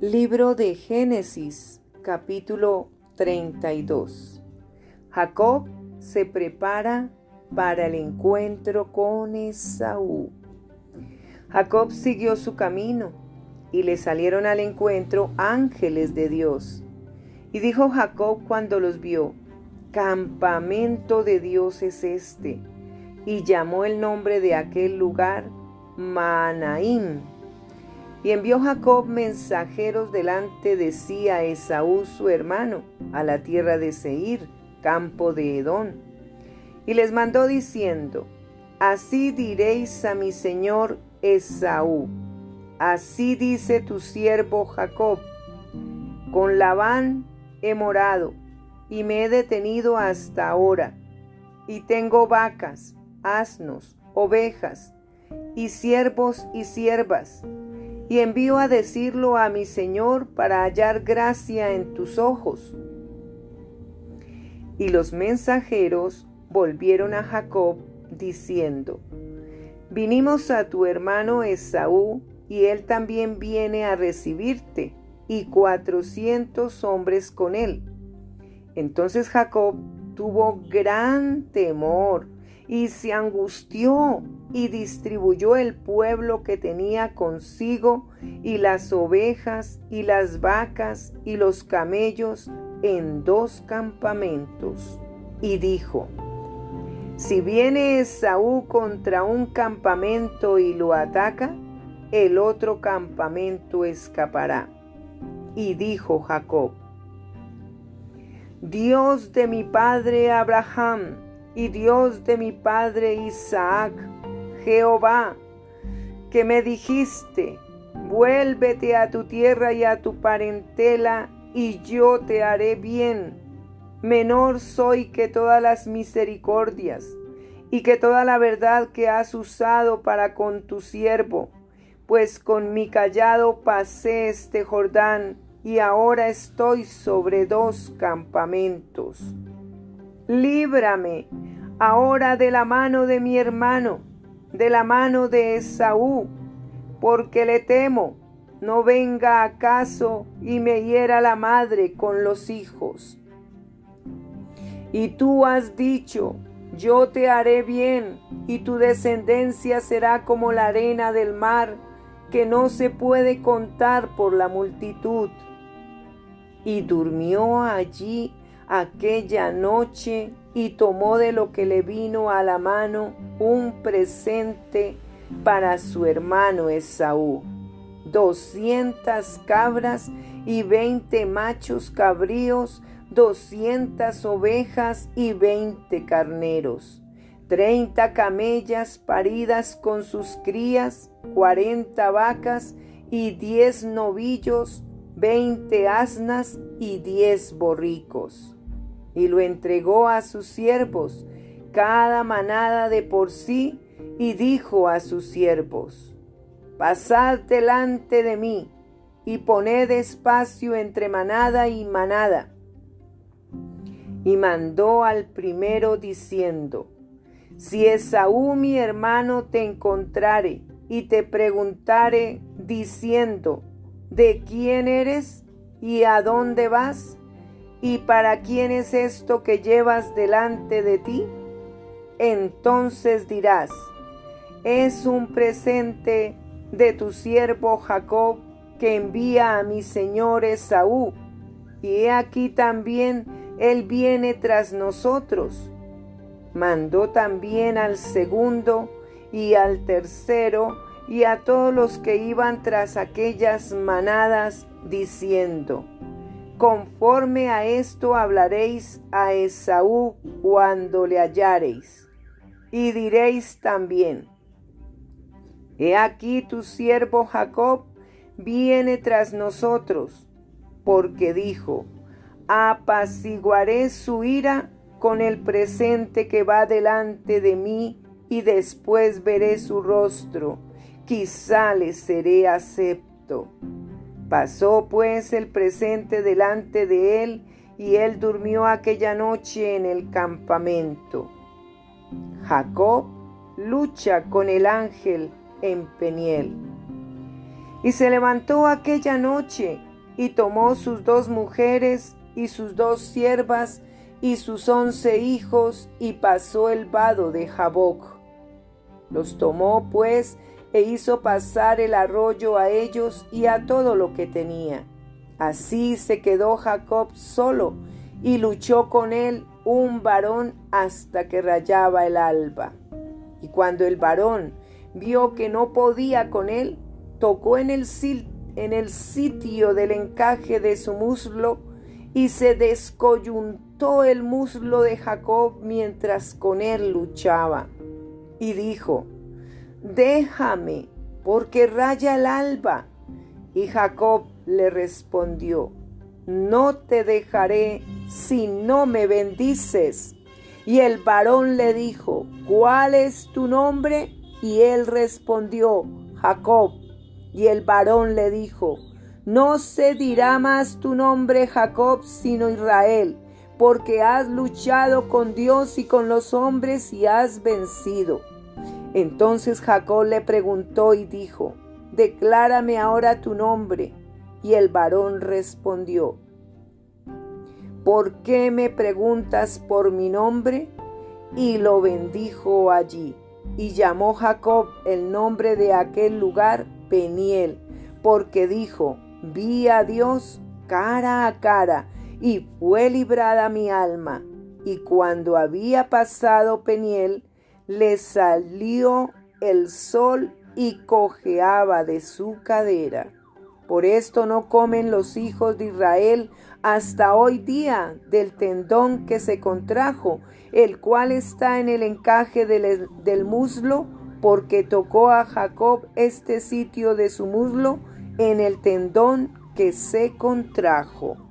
Libro de Génesis, capítulo 32. Jacob se prepara para el encuentro con Esaú. Jacob siguió su camino y le salieron al encuentro ángeles de Dios. Y dijo Jacob cuando los vio, campamento de Dios es este. Y llamó el nombre de aquel lugar Manaim y envió Jacob mensajeros delante de sí a Esaú su hermano, a la tierra de Seir, campo de Edón. Y les mandó diciendo, Así diréis a mi señor Esaú, así dice tu siervo Jacob, con Labán he morado y me he detenido hasta ahora, y tengo vacas, asnos, ovejas, y siervos y siervas, y envío a decirlo a mi Señor para hallar gracia en tus ojos. Y los mensajeros volvieron a Jacob diciendo, Vinimos a tu hermano Esaú, y él también viene a recibirte, y cuatrocientos hombres con él. Entonces Jacob tuvo gran temor y se angustió y distribuyó el pueblo que tenía consigo y las ovejas y las vacas y los camellos en dos campamentos. Y dijo, si viene Esaú contra un campamento y lo ataca, el otro campamento escapará. Y dijo Jacob, Dios de mi padre Abraham, y Dios de mi padre Isaac, Jehová, que me dijiste, vuélvete a tu tierra y a tu parentela, y yo te haré bien. Menor soy que todas las misericordias, y que toda la verdad que has usado para con tu siervo, pues con mi callado pasé este Jordán, y ahora estoy sobre dos campamentos líbrame ahora de la mano de mi hermano, de la mano de Esaú, porque le temo, no venga acaso y me hiera la madre con los hijos. Y tú has dicho, yo te haré bien, y tu descendencia será como la arena del mar, que no se puede contar por la multitud. Y durmió allí aquella noche y tomó de lo que le vino a la mano un presente para su hermano Esaú, doscientas cabras y veinte machos cabríos, doscientas ovejas y veinte carneros, treinta camellas paridas con sus crías, cuarenta vacas y diez novillos, veinte asnas y diez borricos y lo entregó a sus siervos, cada manada de por sí, y dijo a sus siervos, Pasad delante de mí, y poned espacio entre manada y manada. Y mandó al primero diciendo, Si Esaú mi hermano te encontrare y te preguntare diciendo, ¿de quién eres y a dónde vas? ¿Y para quién es esto que llevas delante de ti? Entonces dirás, es un presente de tu siervo Jacob que envía a mi señor Esaú. Y he aquí también él viene tras nosotros. Mandó también al segundo y al tercero y a todos los que iban tras aquellas manadas, diciendo, Conforme a esto hablaréis a Esaú cuando le hallareis. Y diréis también, He aquí tu siervo Jacob viene tras nosotros, porque dijo, apaciguaré su ira con el presente que va delante de mí, y después veré su rostro, quizá le seré acepto. Pasó pues el presente delante de él, y él durmió aquella noche en el campamento. Jacob lucha con el ángel en Peniel. Y se levantó aquella noche y tomó sus dos mujeres y sus dos siervas y sus once hijos y pasó el vado de Jaboc. Los tomó pues e hizo pasar el arroyo a ellos y a todo lo que tenía. Así se quedó Jacob solo y luchó con él un varón hasta que rayaba el alba. Y cuando el varón vio que no podía con él, tocó en el, en el sitio del encaje de su muslo y se descoyuntó el muslo de Jacob mientras con él luchaba. Y dijo, déjame, porque raya el alba. Y Jacob le respondió, no te dejaré si no me bendices. Y el varón le dijo, ¿cuál es tu nombre? Y él respondió, Jacob. Y el varón le dijo, no se dirá más tu nombre Jacob, sino Israel, porque has luchado con Dios y con los hombres y has vencido. Entonces Jacob le preguntó y dijo, Declárame ahora tu nombre. Y el varón respondió, ¿por qué me preguntas por mi nombre? Y lo bendijo allí. Y llamó Jacob el nombre de aquel lugar Peniel, porque dijo, vi a Dios cara a cara, y fue librada mi alma. Y cuando había pasado Peniel, le salió el sol y cojeaba de su cadera. Por esto no comen los hijos de Israel hasta hoy día del tendón que se contrajo, el cual está en el encaje del, muslo, porque tocó a Jacob este sitio de su muslo en el tendón que se contrajo.